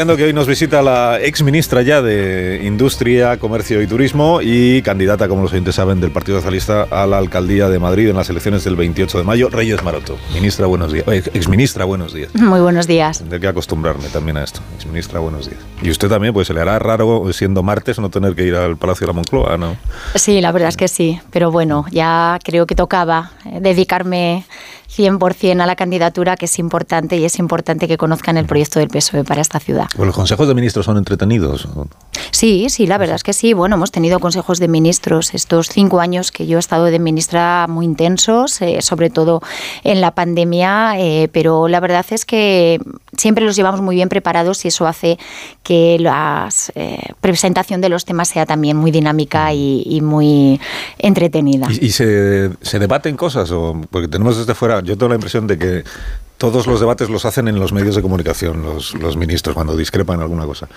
que hoy nos visita la ex ministra ya de Industria, Comercio y Turismo y candidata, como los oyentes saben, del Partido Socialista a la alcaldía de Madrid en las elecciones del 28 de mayo. Reyes Maroto. Ministra, buenos días. Ex ministra, buenos días. Muy buenos días. Tendré que acostumbrarme también a esto. Ex ministra, buenos días. Y usted también, pues se le hará raro, siendo martes, no tener que ir al Palacio de la Moncloa, ¿no? Sí, la verdad es que sí. Pero bueno, ya creo que tocaba eh, dedicarme 100% a la candidatura, que es importante y es importante que conozcan el proyecto del PSOE para esta ciudad. ¿Los consejos de ministros son entretenidos? Sí, sí, la verdad es que sí. Bueno, hemos tenido consejos de ministros estos cinco años que yo he estado de ministra muy intensos, eh, sobre todo en la pandemia, eh, pero la verdad es que siempre los llevamos muy bien preparados y eso hace que la eh, presentación de los temas sea también muy dinámica y, muy entretenida. ¿Y, se, se, debaten cosas? O, porque tenemos desde fuera, yo tengo la impresión de que todos los debates los hacen en los medios de comunicación, los, los ministros, cuando discrepan en alguna cosa.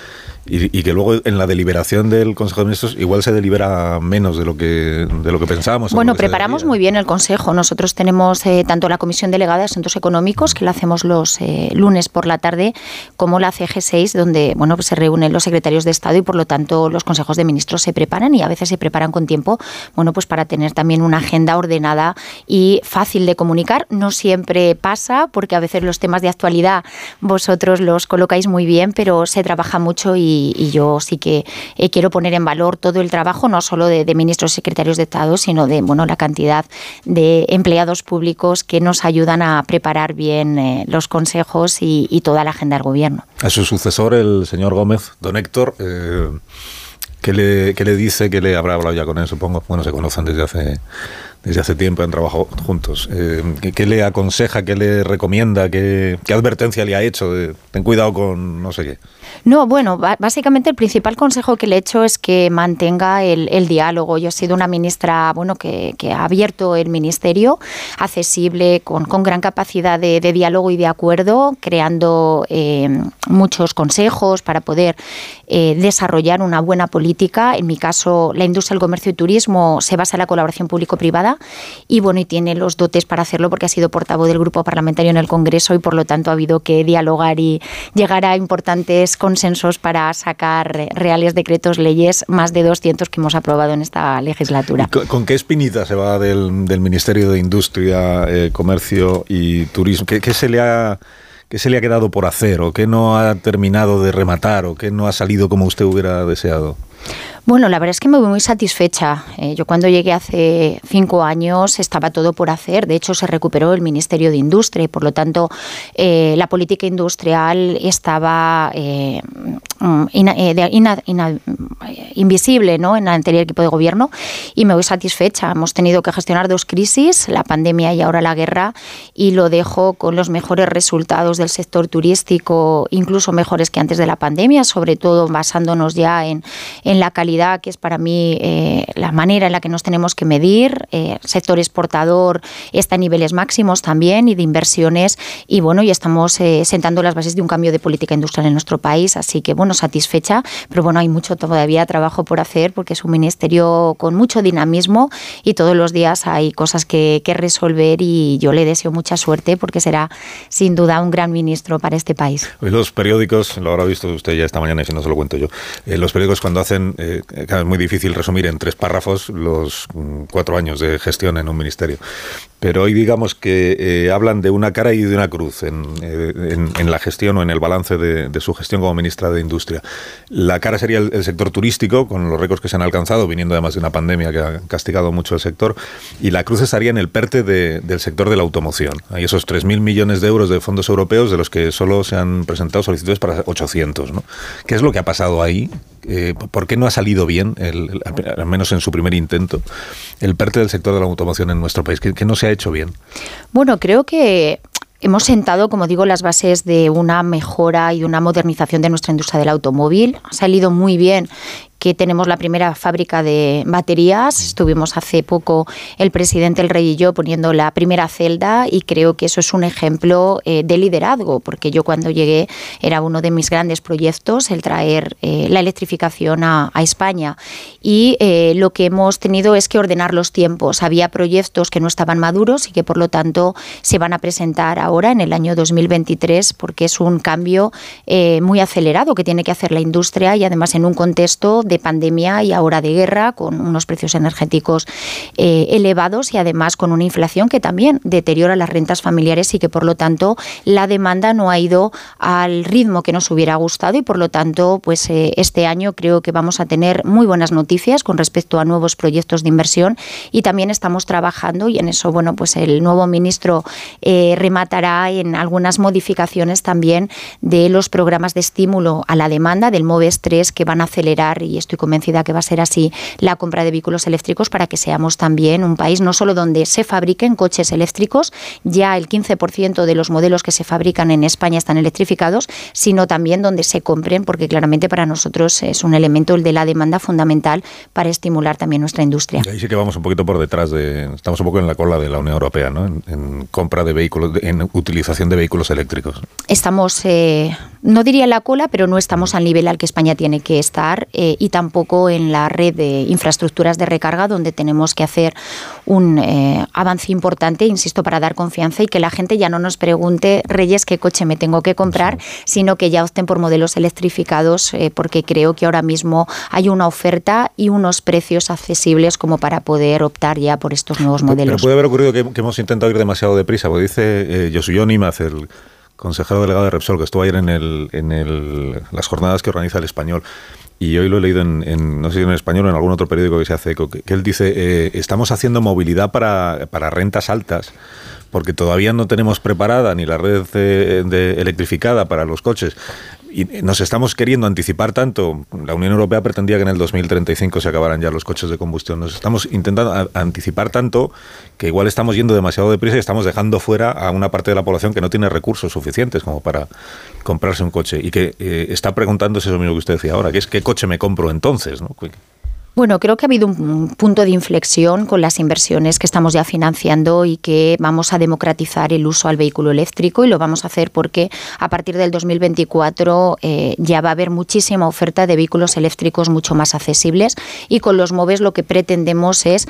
Y, que luego en la deliberación del Consejo de Ministros igual se delibera menos de lo que, de lo que pensábamos. Bueno, preparamos muy bien el Consejo. Nosotros tenemos eh, tanto la Comisión Delegada de Asuntos Económicos, que la hacemos los eh, lunes por la tarde, como la CG6, donde bueno, pues se reúnen los secretarios de Estado y por lo tanto los consejos de ministros se preparan y a veces se preparan con tiempo bueno, pues para tener también una agenda ordenada y fácil de comunicar. No siempre pasa porque a veces los temas de actualidad vosotros los colocáis muy bien, pero se trabaja mucho y, yo sí que eh, quiero poner en valor todo el trabajo, no solo de, ministros secretarios de Estado, sino de bueno, la cantidad de empleados públicos que nos ayudan a preparar bien eh, los consejos y, toda la agenda del gobierno. A su sucesor, el señor Gómez, don Héctor, eh, ¿qué, le, ¿qué le dice? que le habrá hablado ya con él, supongo? Bueno, se conocen desde hace desde hace tiempo han trabajado juntos. Eh, ¿qué, le aconseja, qué le recomienda, qué, qué advertencia le ha hecho? ten cuidado con no sé qué. No, bueno, básicamente el principal consejo que le he hecho es que mantenga el, diálogo. Yo he sido una ministra bueno, que, ha abierto el ministerio, accesible, con, gran capacidad de, diálogo y de acuerdo, creando eh, muchos consejos para poder eh, desarrollar una buena política. En mi caso, la industria, el comercio y turismo se basa en la colaboración público-privada y bueno, y tiene los dotes para hacerlo porque ha sido portavoz del grupo parlamentario en el Congreso y por lo tanto ha habido que dialogar y llegar a importantes consensos para sacar reales decretos, leyes, más de 200 que hemos aprobado en esta legislatura. ¿Con, qué espinita se va del, Ministerio de Industria, eh, Comercio y Turismo? ¿Qué, se le ha... ¿Qué se le ha quedado por hacer o qué no ha terminado de rematar o qué no ha salido como usted hubiera deseado? Bueno, la verdad es que me voy muy satisfecha. Eh, yo cuando llegué hace cinco años estaba todo por hacer. De hecho, se recuperó el Ministerio de Industria y, por lo tanto, eh, la política industrial estaba eh, mm, invisible ¿no? en el anterior equipo de gobierno y me voy satisfecha. Hemos tenido que gestionar dos crisis, la pandemia y ahora la guerra, y lo dejo con los mejores resultados del sector turístico, incluso mejores que antes de la pandemia, sobre todo basándonos ya en, en la calidad que es para mí eh, la manera en la que nos tenemos que medir. Eh, el sector exportador está a niveles máximos también y de inversiones y bueno, y estamos eh, sentando las bases de un cambio de política industrial en nuestro país, así que bueno, satisfecha, pero bueno, hay mucho todavía trabajo por hacer porque es un ministerio con mucho dinamismo y todos los días hay cosas que, que resolver y yo le deseo mucha suerte porque será sin duda un gran ministro para este país. Hoy los periódicos, lo habrá visto usted ya esta mañana y si no se lo cuento yo, los periódicos cuando hacen es muy difícil resumir en tres párrafos los mm, cuatro años de gestión en un ministerio. Pero hoy digamos que eh, hablan de una cara y de una cruz en, eh, la gestión o en el balance de, su gestión como ministra de Industria. La cara sería el, sector turístico, con los récords que se han alcanzado, viniendo además de una pandemia que ha castigado mucho el sector, y la cruz estaría en el PERTE del sector de la automoción. Hay esos 3.000 millones de euros de fondos europeos, de los que solo se han presentado solicitudes para 800. ¿no? ¿Qué es lo que ha pasado ahí? Eh, ¿por qué no ha salido bien, al menos en su primer intento, el PERTE del sector de la automoción en nuestro país? ¿Qué, no se ha hecho bien? Bueno, creo que hemos sentado, como digo, las bases de una mejora y una modernización de nuestra industria del automóvil. Ha salido muy bien que tenemos la primera fábrica de baterías. Estuvimos hace poco el presidente, el rey y yo poniendo la primera celda y creo que eso es un ejemplo eh, de liderazgo, porque yo cuando llegué era uno de mis grandes proyectos el traer eh, la electrificación a, España. Y eh, lo que hemos tenido es que ordenar los tiempos. Había proyectos que no estaban maduros y que por lo tanto se van a presentar ahora en el año 2023 porque es un cambio muy acelerado que tiene que hacer la industria y además en un contexto de pandemia y ahora de guerra con unos precios energéticos elevados y además con una inflación que también deteriora las rentas familiares y que por lo tanto la demanda no ha ido al ritmo que nos hubiera gustado y por lo tanto pues eh, este año creo que vamos a tener muy buenas noticias con respecto a nuevos proyectos de inversión y también estamos trabajando y en eso bueno pues el nuevo ministro eh, rematará en algunas modificaciones también de los programas de estímulo a la demanda del MOVES 3 que van a acelerar y estoy convencida que va a ser así la compra de vehículos eléctricos para que seamos también un país no solo donde se fabriquen coches eléctricos ya el 15% de los modelos que se fabrican en España están electrificados, sino también donde se compren, porque claramente para nosotros es un elemento el de la demanda fundamental para estimular también nuestra industria. Ahí sí que vamos un poquito por detrás de, estamos un poco en la cola de la Unión Europea, ¿no? En, compra de vehículos, en utilización de vehículos eléctricos. Estamos, eh, no diría la cola, pero no estamos al nivel al que España tiene que estar eh, y tampoco en la red de infraestructuras de recarga donde tenemos que hacer un eh, avance importante, insisto, para dar confianza y que la gente ya no nos pregunte, Reyes, qué coche me tengo que comprar, sino que ya opten por modelos electrificados, eh, porque creo que ahora mismo hay una oferta y unos precios accesibles como para poder optar ya por estos nuevos modelos. Pero puede haber ocurrido que, hemos intentado ir demasiado deprisa, porque dice el consejero delegado de Repsol, que estuvo ayer en, el, en el, las jornadas que organiza el español, y hoy lo he leído en, no sé si en español o en algún otro periódico que se hace eco, que, él dice, eh, estamos haciendo movilidad para, para rentas altas, porque todavía no tenemos preparada ni la red de, electrificada para los coches y nos estamos queriendo anticipar tanto. La Unión Europea pretendía que en el 2035 se acabaran ya los coches de combustión. Nos estamos intentando anticipar tanto que igual estamos yendo demasiado deprisa y estamos dejando fuera a una parte de la población que no tiene recursos suficientes como para comprarse un coche y que eh, está preguntándose eso mismo que usted decía ahora, que es qué coche me compro entonces, ¿no? Bueno, creo que ha habido un punto de inflexión con las inversiones que estamos ya financiando y que vamos a democratizar el uso al vehículo eléctrico y lo vamos a hacer porque a partir del 2024 eh, ya va a haber muchísima oferta de vehículos eléctricos mucho más accesibles y con los MOVES lo que pretendemos es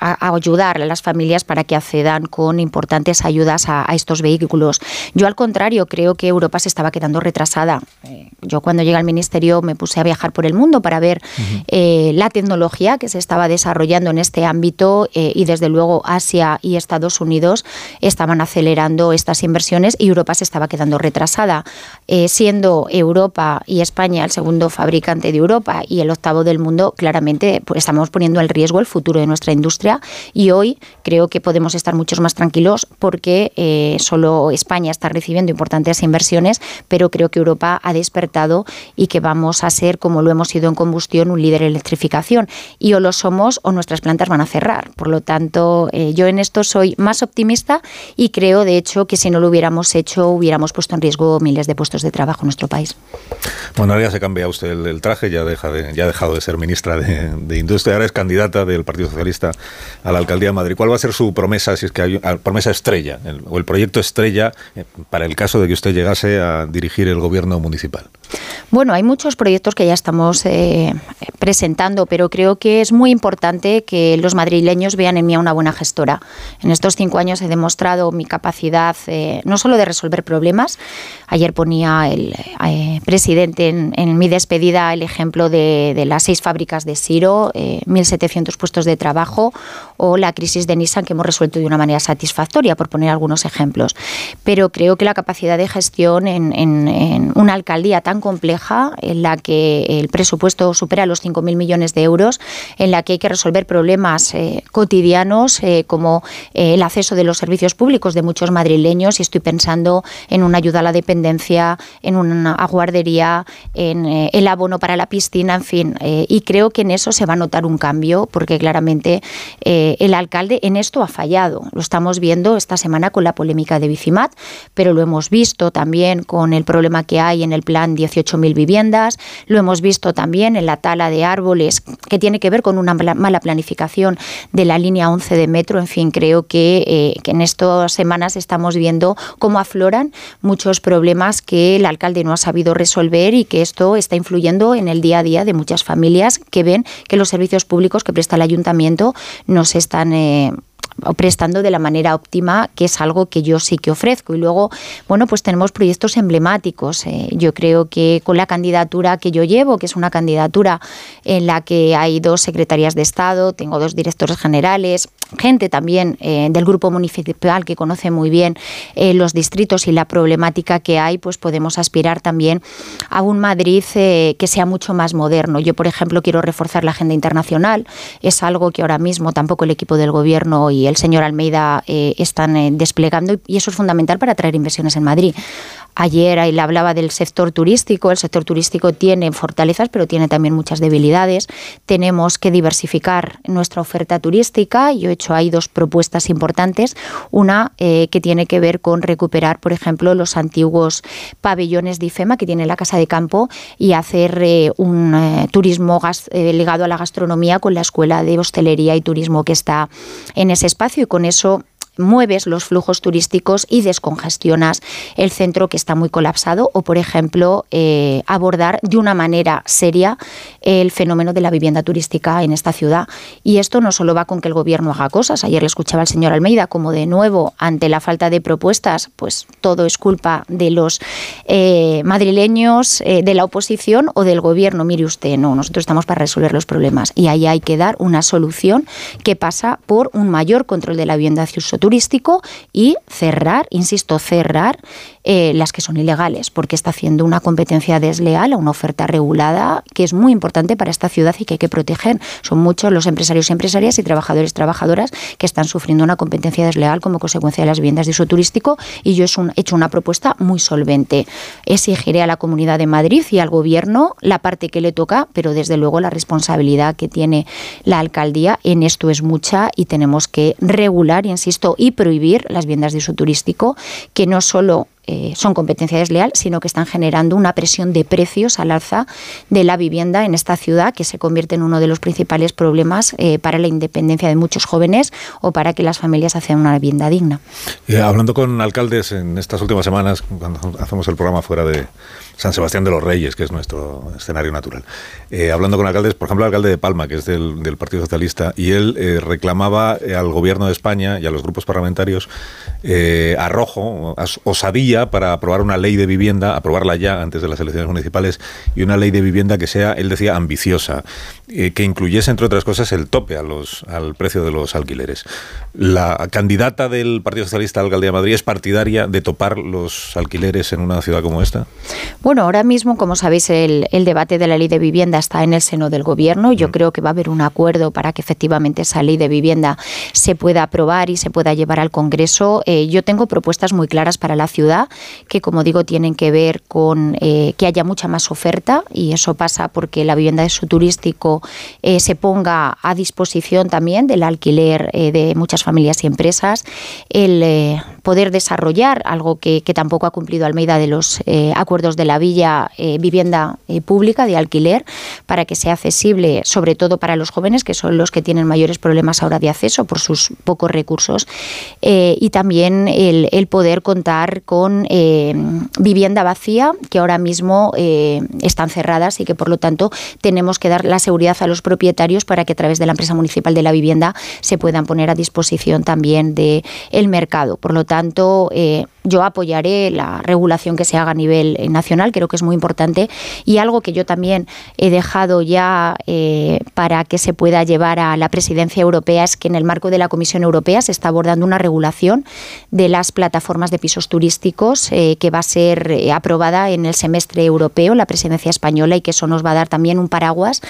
a, ayudar a las familias para que accedan con importantes ayudas a, estos vehículos. Yo al contrario creo que Europa se estaba quedando retrasada. Eh, yo cuando llegué al ministerio me puse a viajar por el mundo para ver eh, la tecnología que se estaba desarrollando en este ámbito eh, y desde luego Asia y Estados Unidos estaban acelerando estas inversiones y Europa se estaba quedando retrasada. siendo Europa y España el segundo fabricante de Europa y el octavo del mundo, claramente pues, estamos poniendo en riesgo el futuro de nuestra industria y hoy creo que podemos estar muchos más tranquilos porque eh, solo España está recibiendo importantes inversiones, pero creo que Europa ha despertado y que vamos a ser, como lo hemos sido en combustión, un líder en electrificación. Y o lo somos o nuestras plantas van a cerrar. Por lo tanto, eh, yo en esto soy más optimista y creo, de hecho, que si no lo hubiéramos hecho, hubiéramos puesto en riesgo miles de puestos de trabajo en nuestro país. Bueno, ahora ya se cambia usted el, traje, ya, deja ya ha dejado de ser ministra de, de Industria, ahora es candidata del Partido Socialista a la alcaldía de Madrid. ¿Cuál va a ser su promesa, si es que hay promesa estrella, o el proyecto estrella, eh, para el caso de que usted llegase a dirigir el gobierno municipal? Bueno, hay muchos proyectos que ya estamos eh, presentando, pero creo que es muy importante que los madrileños vean en mí a una buena gestora. En estos cinco años he demostrado mi capacidad eh, no solo de resolver problemas. Ayer ponía el presidente en, mi despedida el ejemplo de, de las seis fábricas de Siro, 1.700 puestos de trabajo o la crisis de Nissan que hemos resuelto de una manera satisfactoria, por poner algunos ejemplos. Pero creo que la capacidad de gestión en, una alcaldía tan compleja, en la que el presupuesto supera los 5.000 millones de euros, en la que hay que resolver problemas eh, cotidianos eh, como eh, el acceso de los servicios públicos de muchos madrileños, y estoy pensando en una ayuda a la dependencia, en una guardería, en el abono para la piscina, en fin. y creo que en eso se va a notar un cambio, porque claramente eh, el alcalde en esto ha fallado. Lo estamos viendo esta semana con la polémica de Bicimat, pero lo hemos visto también con el problema que hay en el plan 18.000 viviendas, lo hemos visto también en la tala de árboles, que tiene que ver con una mala planificación de la línea 11 de metro. En fin, creo eh, que en estas semanas estamos viendo cómo afloran muchos problemas que el alcalde no ha sabido resolver y que esto está influyendo en el día a día de muchas familias que ven que los servicios públicos que presta el ayuntamiento no se están eh, prestando de la manera óptima, que es algo que yo sí que ofrezco. Y luego, bueno, pues tenemos proyectos emblemáticos. Eh, yo creo que con la candidatura que yo llevo, que es una candidatura en la que hay dos secretarías de Estado, tengo dos directores generales, gente también eh, del grupo municipal que conoce muy bien eh, los distritos y la problemática que hay, pues podemos aspirar también a un Madrid que sea mucho más moderno. Yo, por ejemplo, quiero reforzar la agenda internacional. Es algo que ahora mismo tampoco el equipo del gobierno y el señor Almeida eh, están eh, desplegando y eso es fundamental para atraer inversiones en Madrid. Ayer él hablaba del sector turístico. El sector turístico tiene fortalezas, pero tiene también muchas debilidades. Tenemos que diversificar nuestra oferta turística. Yo he hecho ahí dos propuestas importantes. Una eh, que tiene que ver con recuperar, por ejemplo, los antiguos pabellones de IFEMA que tiene la Casa de Campo y hacer un turismo ligado a la gastronomía con la Escuela de Hostelería y Turismo que está en ese espacio y con eso mueves los flujos turísticos y descongestionas el centro que está muy colapsado o, por ejemplo, eh, abordar de una manera seria el fenómeno de la vivienda turística en esta ciudad. Y esto no solo va con que el gobierno haga cosas. Ayer le escuchaba al señor Almeida como de nuevo, ante la falta de propuestas, pues todo es culpa de los eh, madrileños, eh, de la oposición o del gobierno. Mire usted, no, nosotros estamos para resolver los problemas y ahí hay que dar una solución que pasa por un mayor control de la vivienda turística turístico y cerrar, insisto, cerrar eh, las que son ilegales, porque está haciendo una competencia desleal a una oferta regulada que es muy importante para esta ciudad y que hay que proteger. Son muchos los empresarios y empresarias y trabajadores y trabajadoras que están sufriendo una competencia desleal como consecuencia de las viviendas de uso turístico y yo he hecho una propuesta muy solvente. Exigiré a la Comunidad de Madrid y al Gobierno la parte que le toca, pero desde luego la responsabilidad que tiene la alcaldía en esto es mucha y tenemos que regular, insisto, y prohibir las viviendas de uso turístico, que no solo eh, son competencia desleal, sino que están generando una presión de precios al alza de la vivienda en esta ciudad, que se convierte en uno de los principales problemas eh, para la independencia de muchos jóvenes o para que las familias a una vivienda digna. Eh, hablando con alcaldes en estas últimas semanas, cuando hacemos el programa fuera de San Sebastián de los Reyes, que es nuestro escenario natural. Hablando con alcaldes, por ejemplo, el alcalde de Palma, que es del, Partido Socialista, y él reclamaba al gobierno de España y a los grupos parlamentarios arrojo, osadía para aprobar una ley de vivienda, aprobarla ya antes de las elecciones municipales, y una ley de vivienda que sea, él decía, ambiciosa, que incluyese, entre otras cosas, el tope a los, al precio de los alquileres. La candidata del Partido Socialista a la alcaldía de Madrid es partidaria de topar los alquileres en una ciudad como esta. Bueno, ahora mismo, como sabéis, el, debate de la ley de vivienda está en el seno del Gobierno. Yo mm. creo que va a haber un acuerdo para que efectivamente esa ley de vivienda se pueda aprobar y se pueda llevar al Congreso. Eh, yo tengo propuestas muy claras para la ciudad que, como digo, tienen que ver con eh, que haya mucha más oferta y eso pasa porque la vivienda de su turístico eh, se ponga a disposición también del alquiler de muchas familias y empresas. El poder desarrollar algo que, tampoco ha cumplido Almeida de los acuerdos de la villa eh, vivienda eh, pública de alquiler para que sea accesible, sobre todo para los jóvenes, que son los que tienen mayores problemas ahora de acceso por sus pocos recursos, eh, y también el, poder contar con vivienda vacía, que ahora mismo están cerradas y que por lo tanto tenemos que dar la seguridad a los propietarios para que a través de la empresa municipal de la vivienda se puedan poner a disposición también del el mercado. Por lo tanto, yo apoyaré la regulación que se haga a nivel nacional creo que es muy importante y algo que yo también he dejado ya eh, para que se pueda llevar a la presidencia europea es que en el marco de la Comisión Europea se está abordando una regulación de las plataformas de pisos turísticos eh, que va a ser eh, aprobada en el semestre europeo, la presidencia española, y que eso nos va a dar también un paraguas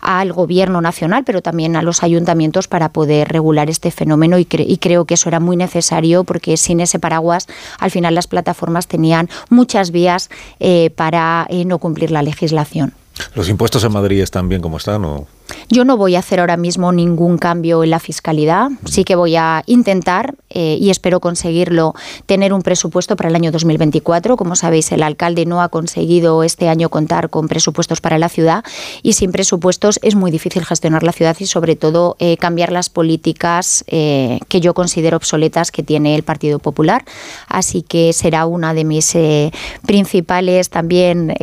al gobierno nacional, pero también a los ayuntamientos para poder regular este fenómeno y, y creo que eso era muy necesario porque sin ese paraguas al final las plataformas tenían muchas vías eh, para eh, no cumplir la legislación. ¿Los impuestos en Madrid están bien como están o...? Yo no voy a hacer ahora mismo ningún cambio en la fiscalidad. Sí que voy a intentar, eh, y espero conseguirlo, tener un presupuesto para el año 2024. Como sabéis, el alcalde no ha conseguido este año contar con presupuestos para la ciudad y sin presupuestos es muy difícil gestionar la ciudad y sobre todo eh, cambiar las políticas eh, que yo considero obsoletas que tiene el Partido Popular. Así que será una de mis principales también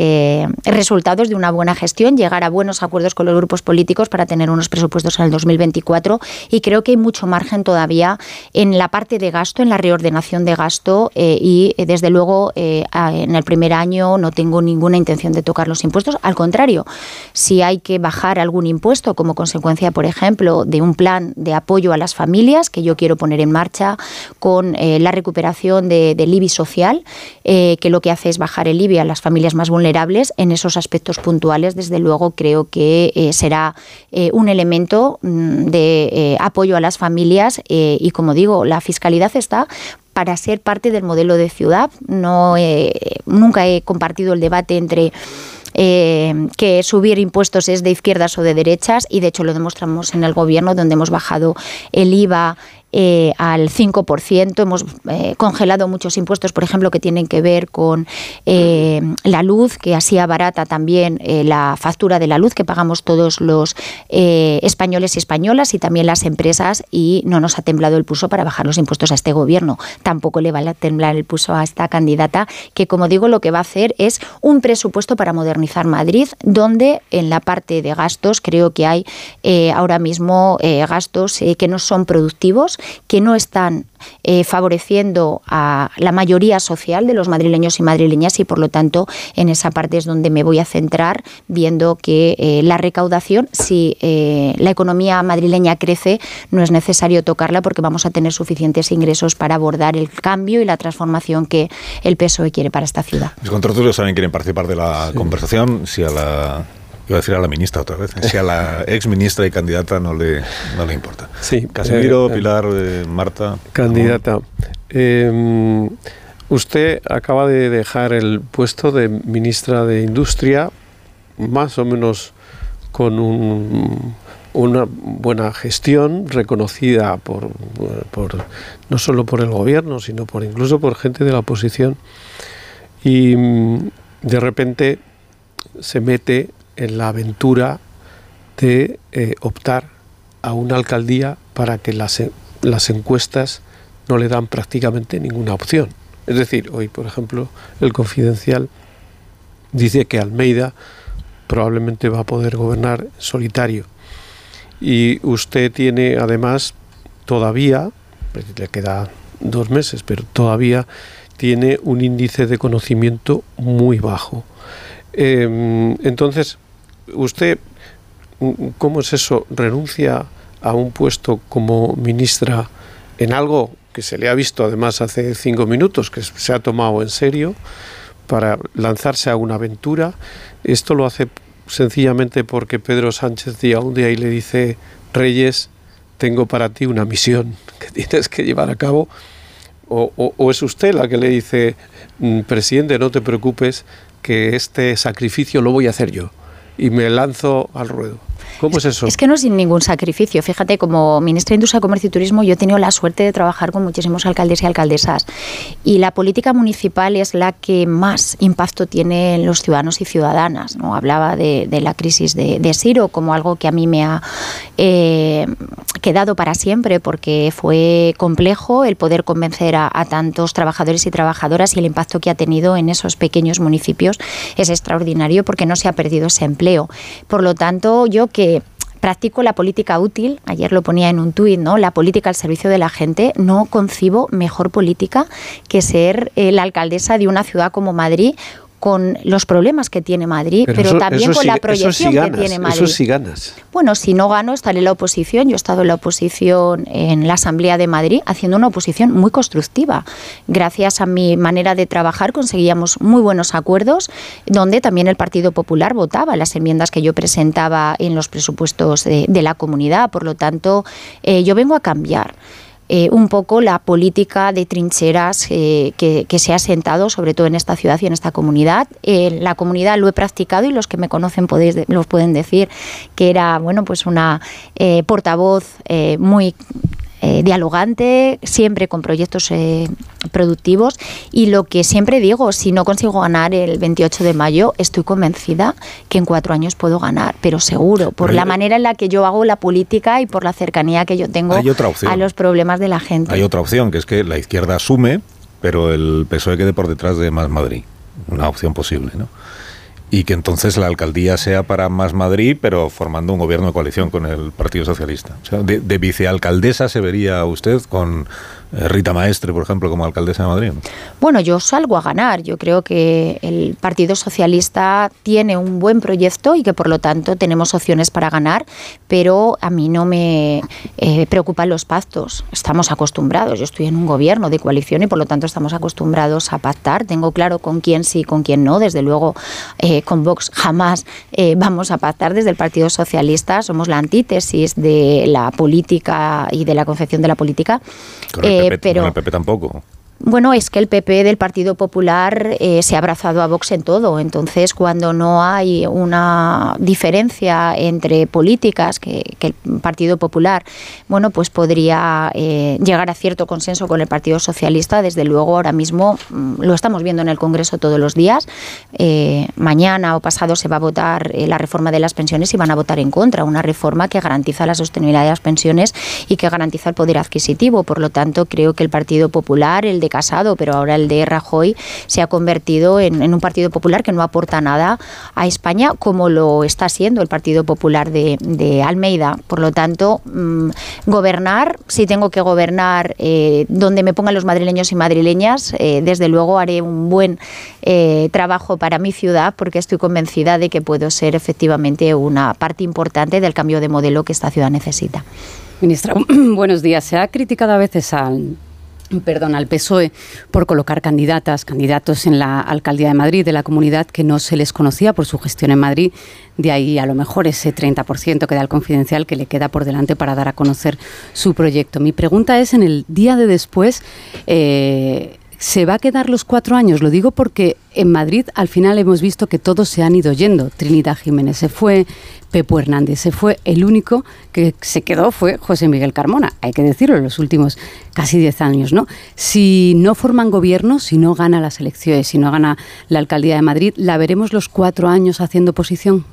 resultados de una buena gestión, llegar a buenos acuerdos con los grupos políticos para tener unos presupuestos en el 2024 y creo que hay mucho margen todavía en la parte de gasto, en la reordenación de gasto eh, y eh, desde luego eh, en el primer año no tengo ninguna intención de tocar los impuestos. Al contrario, si hay que bajar algún impuesto como consecuencia, por ejemplo, de un plan de apoyo a las familias que yo quiero poner en marcha con la recuperación del IBI social, que lo que hace es bajar el IBI a las familias más vulnerables, en esos aspectos puntuales, desde luego creo que será eh, un elemento mm, de eh, apoyo a las familias eh, y, como digo, la fiscalidad está para ser parte del modelo de ciudad. No, nunca he compartido el debate entre que subir impuestos es de izquierdas o de derechas y de hecho lo demostramos en el gobierno donde hemos bajado el IVA eh, al 5%. Hemos eh, congelado muchos impuestos, por ejemplo, que tienen que ver con eh, la luz, que así abarata también la factura de la luz que pagamos todos los españoles y españolas y también las empresas y no nos ha temblado el pulso para bajar los impuestos a este gobierno. Tampoco le va a temblar el pulso a esta candidata que, como digo, lo que va a hacer es un presupuesto para modernizar Madrid, donde en la parte de gastos creo que hay ahora mismo gastos que no son productivos que no están eh, favoreciendo a la mayoría social de los madrileños y madrileñas y por lo tanto en esa parte es donde me voy a centrar viendo que eh, la recaudación, si eh, la economía madrileña crece, no es necesario tocarla porque vamos a tener suficientes ingresos para abordar el cambio y la transformación que el PSOE quiere para esta ciudad. Los contratos saben quieren participar de la conversación, si a la Iba a decir a la ministra otra vez. Si a la ex ministra y candidata no le, no le importa. Sí. Casimiro, eh, Pilar, eh, Marta. Candidata. Em, usted acaba de dejar el puesto de ministra de Industria, más o menos con una buena gestión reconocida por, por, no solo por el gobierno, sino por incluso por gente de la oposición. Y mm, de repente se mete en la aventura de eh, optar a una alcaldía para que las, las encuestas no le dan prácticamente ninguna opción. Es decir, hoy, por ejemplo, el confidencial dice que Almeida probablemente va a poder gobernar solitario. Y usted tiene además todavía, le queda dos meses, pero todavía tiene un índice de conocimiento muy bajo. Em, entonces, usted, ¿cómo es eso? ¿Renuncia a un puesto como ministra en algo que se le ha visto además hace cinco minutos, que se ha tomado en serio para lanzarse a una aventura? Esto lo hace sencillamente porque Pedro Sánchez día un día y le dice, Reyes, tengo para ti una misión que tienes que llevar a cabo. O, o es usted la que le dice, mm, presidente, no te preocupes, que este sacrificio lo voy a hacer yo y me lanzo al ruedo. ¿Cómo es eso? Es que no es sin ningún sacrificio. Fíjate, como ministra de Industria, Comercio y Turismo, yo he tenido la suerte de trabajar con muchísimos alcaldes y alcaldesas. Y la política municipal es la que más impacto tiene en los ciudadanos y ciudadanas. ¿no? Hablaba de, la crisis de, Siro como algo que a mí me ha eh, quedado para siempre, porque fue complejo el poder convencer a, a tantos trabajadores y trabajadoras y el impacto que ha tenido en esos pequeños municipios es extraordinario porque no se ha perdido ese empleo. Por lo tanto, yo que practico la política útil, ayer lo ponía en un tuit, ¿no? La política al servicio de la gente, no concibo mejor política que ser eh, la alcaldesa de una ciudad como Madrid con los problemas que tiene Madrid, pero, también con la proyección que tiene Madrid. Eso sí ganas. Bueno, si no gano, estaré en la oposición. Yo he estado en la oposición en la Asamblea de Madrid haciendo una oposición muy constructiva. Gracias a mi manera de trabajar conseguíamos muy buenos acuerdos, donde también el Partido Popular votaba las enmiendas que yo presentaba en los presupuestos de, la comunidad. Por lo tanto, eh, yo vengo a cambiar eh, un poco la política de trincheras eh, que, se ha sentado, sobre todo en esta ciudad y en esta comunidad. En la comunidad lo he practicado y los que me conocen los pueden decir que era bueno pues una portavoz muy eh, dialogante, siempre con proyectos eh, productivos. Y lo que siempre digo, si no consigo ganar el 28 de mayo, estoy convencida que en cuatro años puedo ganar, pero seguro, por la manera en la que yo hago la política y por la cercanía que yo tengo a los problemas de la gente. Hay otra opción, que es que la izquierda asume, pero el PSOE quede por detrás de Más Madrid. Una opción posible, ¿no? Y que entonces la alcaldía sea para Más Madrid, pero formando un gobierno de coalición con el Partido Socialista. O sea, de, de vicealcaldesa se vería usted con Rita Maestre, por ejemplo, como alcaldesa de Madrid? Bueno, yo salgo a ganar. Yo creo que el Partido Socialista tiene un buen proyecto y que por lo tanto tenemos opciones para ganar, pero a mí no me eh, preocupan los pactos. Estamos acostumbrados. Yo estoy en un gobierno de coalición y por lo tanto estamos acostumbrados a pactar. Tengo claro con quién sí, con quién no. Desde luego, eh, con Vox jamás vamos a pactar. Desde el Partido Socialista somos la antítesis de la política y de la concepción de la política. Pero el PP tampoco. Bueno, es que el PP del Partido Popular eh, se ha abrazado a Vox en todo. Entonces, cuando no hay una diferencia entre políticas que, el Partido Popular, bueno, pues podría eh, llegar a cierto consenso con el Partido Socialista, desde luego ahora mismo mm, lo estamos viendo en el Congreso todos los días. Eh, mañana o pasado se va a votar la reforma de las pensiones y van a votar en contra. Una reforma que garantiza la sostenibilidad de las pensiones y que garantiza el poder adquisitivo. Por lo tanto, creo que el Partido Popular, el de Casado, pero ahora el de Rajoy se ha convertido en, un partido popular que no aporta nada a España, como lo está haciendo el Partido Popular de, Almeida. Por lo tanto, mm, gobernar, si tengo que gobernar eh, donde me pongan los madrileños y madrileñas, eh, desde luego haré un buen eh, trabajo para mi ciudad porque estoy convencida de que puedo ser efectivamente una parte importante del cambio de modelo que esta ciudad necesita. Ministra, buenos días. Se ha criticado a veces al perdón, al PSOE por colocar candidatas, candidatos en la alcaldía de Madrid, de la comunidad que no se les conocía por su gestión en Madrid. De ahí a lo mejor ese 30% que da el confidencial que le queda por delante para dar a conocer su proyecto. Mi pregunta es, en el día de después, eh, se va a quedar los cuatro años. Lo digo porque en Madrid al final hemos visto que todos se han ido yendo. Trinidad Jiménez se fue, Pepo Hernández se fue. El único que se quedó fue José Miguel Carmona. Hay que decirlo, en los últimos casi diez años, ¿no? Si no forman gobierno, si no gana las elecciones, si no gana la alcaldía de Madrid, ¿la veremos los cuatro años haciendo oposición?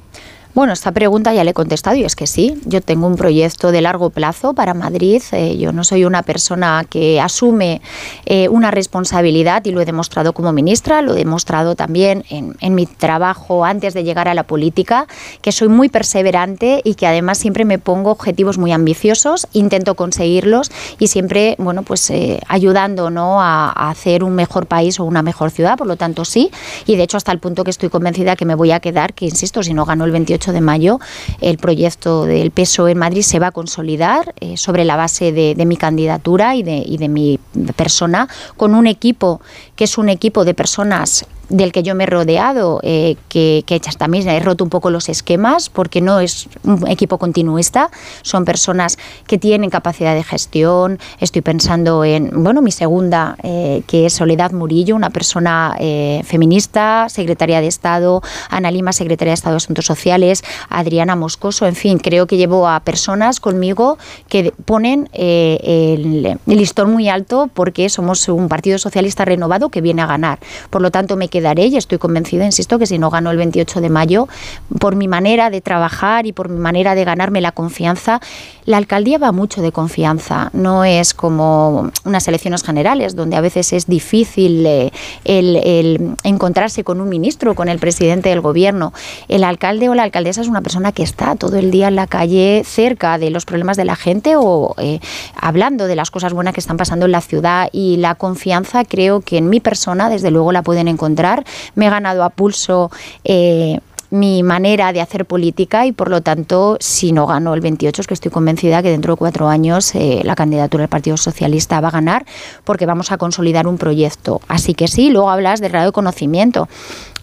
Bueno, esta pregunta ya le he contestado y es que sí, yo tengo un proyecto de largo plazo para Madrid. Eh, yo no soy una persona que asume eh, una responsabilidad y lo he demostrado como ministra, lo he demostrado también en, mi trabajo antes de llegar a la política, que soy muy perseverante y que además siempre me pongo objetivos muy ambiciosos, intento conseguirlos y siempre, bueno, pues eh, ayudando ¿no? a, a hacer un mejor país o una mejor ciudad. Por lo tanto, sí, y de hecho hasta el punto que estoy convencida que me voy a quedar, que insisto, si no gano el 28 de mayo el proyecto del PSOE en Madrid se va a consolidar eh, sobre la base de, mi candidatura y de, y de mi persona, con un equipo que es un equipo de personas del que yo me he rodeado, eh, que, que también he roto un poco los esquemas, porque no es un equipo continuista, son personas que tienen capacidad de gestión. Estoy pensando en, bueno, mi segunda, eh, que es Soledad Murillo, una persona eh, feminista, secretaria de Estado, Ana Lima, secretaria de Estado de Asuntos Sociales, Adriana Moscoso, en fin, creo que llevo a personas conmigo que ponen el, el listón muy alto porque somos un partido socialista renovado que viene a ganar. Por lo tanto, me quedaré y estoy convencida, insisto, que si no gano el 28 de mayo, por mi manera de trabajar y por mi manera de ganarme la confianza, la alcaldía va mucho de confianza, no es como unas elecciones generales donde a veces es difícil eh, el, encontrarse con un ministro, con el presidente del gobierno. El alcalde o la alcaldesa es una persona que está todo el día en la calle cerca de los problemas de la gente o eh, hablando de las cosas buenas que están pasando en la ciudad y la confianza creo que en mi persona desde luego la pueden encontrar me he ganado a pulso eh, mi manera de hacer política y por lo tanto, si no gano el 28, es que estoy convencida que dentro de cuatro años eh, la candidatura del Partido Socialista va a ganar porque vamos a consolidar un proyecto. Así que sí, luego hablas del grado de conocimiento.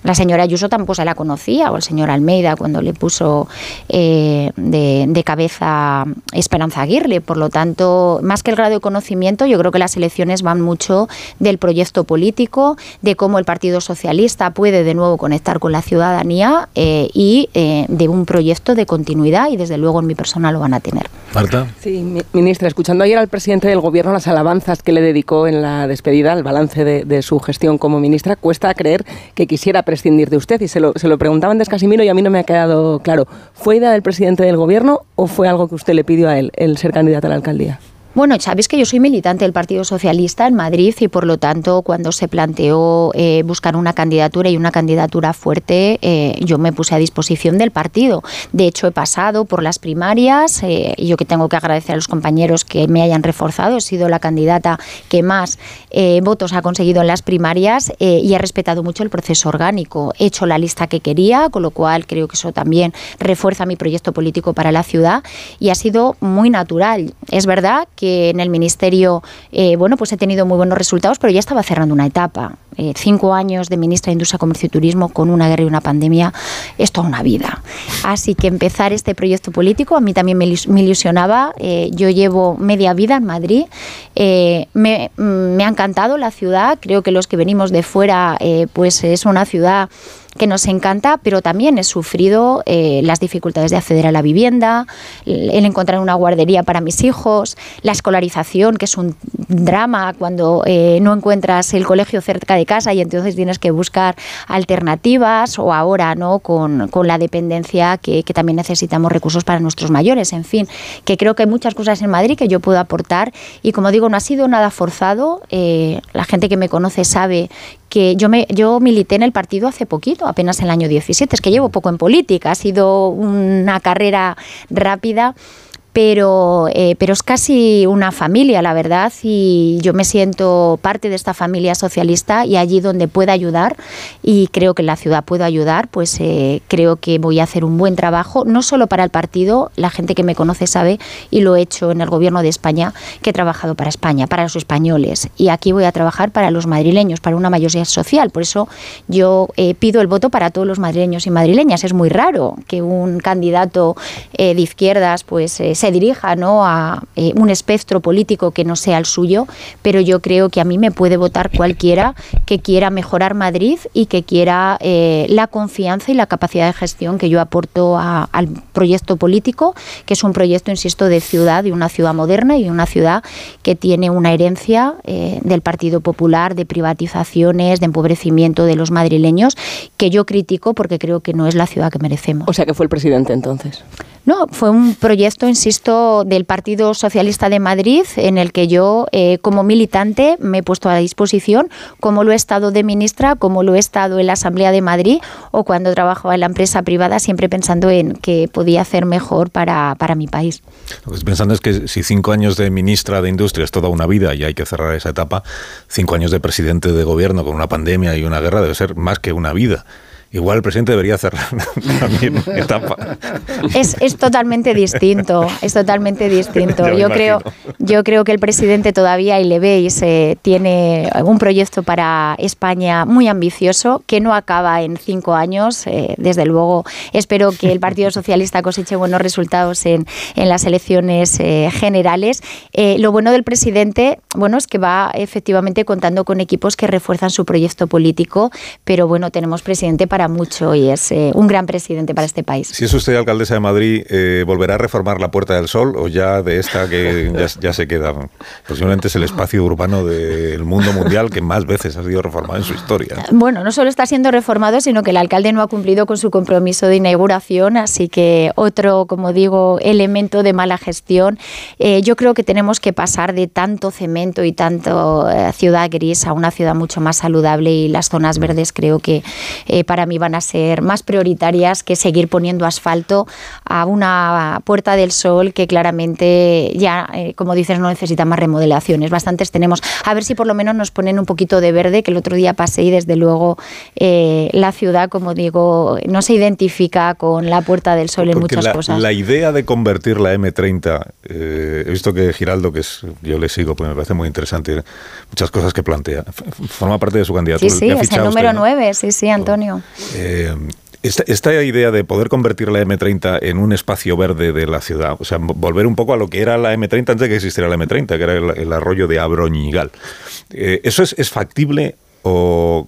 La señora Ayuso tampoco se la conocía, o el señor Almeida cuando le puso eh, de, cabeza Esperanza Aguirre. Por lo tanto, más que el grado de conocimiento, yo creo que las elecciones van mucho del proyecto político, de cómo el Partido Socialista puede de nuevo conectar con la ciudadanía eh, y eh, de un proyecto de continuidad y desde luego en mi persona lo van a tener. Marta. Sí, ministra, escuchando ayer al presidente del Gobierno las alabanzas que le dedicó en la despedida, el balance de, su gestión como ministra, cuesta creer que quisiera prescindir de usted. Y se lo, se lo preguntaban de Casimiro y a mí no me ha quedado claro. ¿Fue idea del presidente del Gobierno o fue algo que usted le pidió a él, el ser candidato a la alcaldía? Bueno, sabéis que yo soy militante del Partido Socialista en Madrid y por lo tanto cuando se planteó eh, buscar una candidatura y una candidatura fuerte, eh, yo me puse a disposición del partido. De hecho, he pasado por las primarias eh, y yo que tengo que agradecer a los compañeros que me hayan reforzado. He sido la candidata que más votos ha conseguido en las primarias y he respetado mucho el proceso orgánico. He hecho la lista que quería, con lo cual creo que eso también refuerza mi proyecto político para la ciudad y ha sido muy natural. Es verdad que en el Ministerio, eh, bueno, pues he tenido muy buenos resultados, pero ya estaba cerrando una etapa. Eh, cinco años de ministra de Industria, Comercio y Turismo con una guerra y una pandemia es toda una vida. Así que empezar este proyecto político a mí también me, ilusionaba. Eh, yo llevo media vida en Madrid. Me, me, ha encantado la ciudad. Creo que los que venimos de fuera, pues es una ciudad que nos encanta, pero también he sufrido eh, las dificultades de acceder a la vivienda, el encontrar una guardería para mis hijos, la escolarización, que es un drama cuando eh, no encuentras el colegio cerca de casa y entonces tienes que buscar alternativas, o ahora no con, la dependencia que, también necesitamos recursos para nuestros mayores. En fin, que creo que hay muchas cosas en Madrid que yo puedo aportar y como digo, no ha sido nada forzado. Eh, la gente que me conoce sabe que yo, me, yo milité en el partido hace poquito, apenas en el año 17, es que llevo poco en política, ha sido una carrera rápida pero, eh, pero es casi una familia, la verdad, y yo me siento parte de esta familia socialista y allí donde pueda ayudar, y creo que en la ciudad puedo ayudar, pues eh, creo que voy a hacer un buen trabajo, no solo para el partido, la gente que me conoce sabe, y lo he hecho en el gobierno de España, que he trabajado para España, para los españoles, y aquí voy a trabajar para los madrileños, para una mayoría social, por eso yo eh, pido el voto para todos los madrileños y madrileñas, es muy raro que un candidato de izquierdas pues se dirija ¿no? a eh, un espectro político que no sea el suyo, pero yo creo que a mí me puede votar cualquiera que quiera mejorar Madrid y que quiera eh, la confianza y la capacidad de gestión que yo aporto al proyecto político, que es un proyecto, insisto, de ciudad, de una ciudad moderna y una ciudad que tiene una herencia eh, del Partido Popular, de privatizaciones, de empobrecimiento de los madrileños, que yo critico porque creo que no es la ciudad que merecemos. O sea que fue el presidente entonces. No, fue un proyecto, insisto, del Partido Socialista de Madrid en el que yo, eh, como militante, me he puesto a disposición, como lo he estado de ministra, como lo he estado en la Asamblea de Madrid o cuando trabajaba en la empresa privada, siempre pensando en qué podía hacer mejor para, para mi país. Lo que estoy pensando es que si cinco años de ministra de Industria es toda una vida y hay que cerrar esa etapa, cinco años de presidente de gobierno con una pandemia y una guerra debe ser más que una vida. Igual el presidente debería cerrar también etapa. Es, es, totalmente distinto, es totalmente distinto. Yo creo, yo creo que el presidente todavía, y le veis, eh, tiene un proyecto para España muy ambicioso que no acaba en cinco años. Eh, desde luego, espero que el Partido Socialista coseche buenos resultados en, en las elecciones eh, generales. lo bueno del presidente, bueno, es que va efectivamente contando con equipos que refuerzan su proyecto político, pero bueno, tenemos presidente para mucho y es eh, un gran presidente para este país. Si es usted alcaldesa de Madrid, eh, ¿volverá a reformar la Puerta del Sol o ya de esta que ya, se queda? Posiblemente es el espacio urbano del mundo mundial que más veces ha sido reformado en su historia. Bueno, no solo está siendo reformado, sino que el alcalde no ha cumplido con su compromiso de inauguración, así que otro, como digo, elemento de mala gestión. Eh, yo creo que tenemos que pasar de tanto cemento y tanto ciudad gris a una ciudad mucho más saludable y las zonas verdes creo que para mí mí van a ser más prioritarias que seguir poniendo asfalto a una Puerta del Sol que claramente ya, eh, como dices, no necesita más remodelaciones. Bastantes tenemos. A ver si por lo menos nos ponen un poquito de verde, que el otro día pasé y desde luego eh, la ciudad, como digo, no se identifica con la Puerta del Sol en muchas cosas. La idea de convertir la M30, eh, he visto que Giraldo, que es, yo le sigo, pues me parece muy interesante, muchas cosas que plantea. Forma parte de su candidatura. Sí, sí, es el número 9, sí, sí, Antonio. Eh, esta, idea de poder convertir la M30 en un espacio verde de la ciudad, o sea, volver un poco a lo que era la M30 antes de que existiera la M30, que era el, arroyo de Abroñigal. Eh, ¿Eso es, es factible o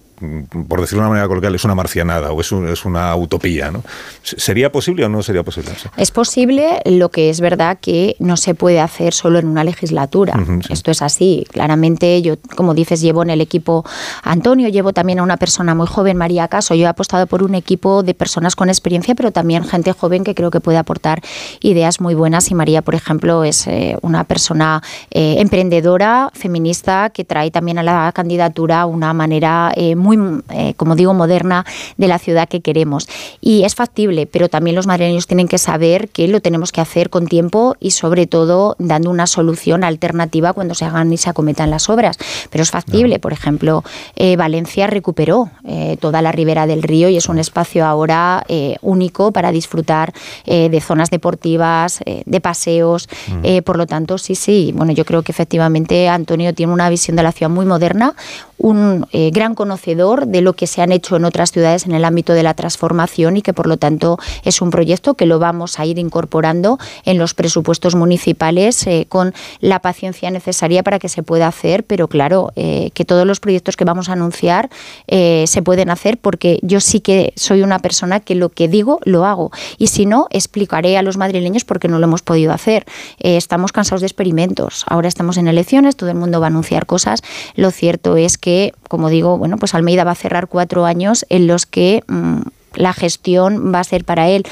por decirlo de una manera coloquial, es una marcianada o es, es una utopía. ¿no? ¿Sería posible o no sería posible? Es posible, lo que es verdad que no se puede hacer solo en una legislatura. Esto es así. Claramente, yo, como dices, llevo en el equipo a Antonio, llevo también a una persona muy joven, María Caso. Yo he apostado por un equipo de personas con experiencia, pero también gente joven que creo que puede aportar ideas muy buenas. Y María, por ejemplo, es eh, una persona eh, emprendedora, feminista, que trae también a la candidatura una manera eh, muy eh, como digo, moderna de la ciudad que queremos. Y es factible, pero también los madrileños tienen que saber que lo tenemos que hacer con tiempo y sobre todo dando una solución alternativa cuando se hagan y se acometan las obras. Pero es factible, por ejemplo, eh, Valencia recuperó eh, toda la ribera del río y es un espacio ahora único para disfrutar de zonas deportivas, de paseos. Mm. por lo tanto, sí, sí, bueno, yo creo que efectivamente Antonio tiene una visión de la ciudad muy moderna, un gran conocedor de lo que se han hecho en otras ciudades en el ámbito de la transformación y que por lo tanto es un proyecto que lo vamos a ir incorporando en los presupuestos municipales eh, con la paciencia necesaria para que se pueda hacer, pero claro, eh, que todos los proyectos que vamos a anunciar eh, se pueden hacer porque yo sí que soy una persona que lo que digo lo hago. Y si no, explicaré a los madrileños por qué no lo hemos podido hacer. estamos cansados de experimentos, ahora estamos en elecciones, todo el mundo va a anunciar cosas, lo cierto es que, como digo, bueno, pues Almeida va a cerrar cuatro años en los que mm, la gestión va a ser para él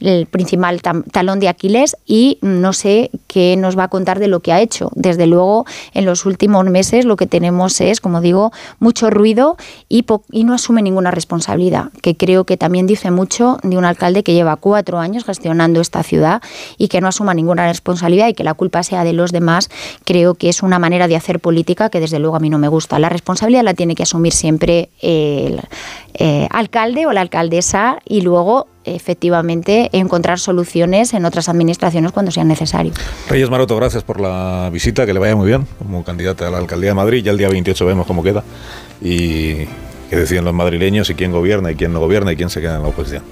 el principal talón de Aquiles y no sé qué nos va a contar de lo que ha hecho. Desde luego, en los últimos meses lo que tenemos es, como digo, mucho ruido y, no asume ninguna responsabilidad, que creo que también dice mucho de un alcalde que lleva cuatro años gestionando esta ciudad y que no asuma ninguna responsabilidad y que la culpa sea de los demás, creo que es una manera de hacer política que desde luego a mí no me gusta. La responsabilidad la tiene que asumir siempre el eh, alcalde o la alcaldesa y luego efectivamente encontrar soluciones en otras administraciones cuando sea necesario. Reyes Maroto, gracias por la visita, que le vaya muy bien como candidata a la alcaldía de Madrid. Ya el día 28 vemos cómo queda y que deciden los madrileños y quién gobierna y quién no gobierna y quién se queda en la oposición.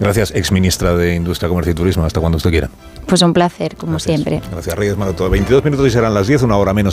Gracias, ex ministra de Industria, Comercio y Turismo. Hasta cuando usted quiera. Pues un placer, como siempre. Gracias, Reyes Maroto. 22 minutos y serán las 10, una hora menos.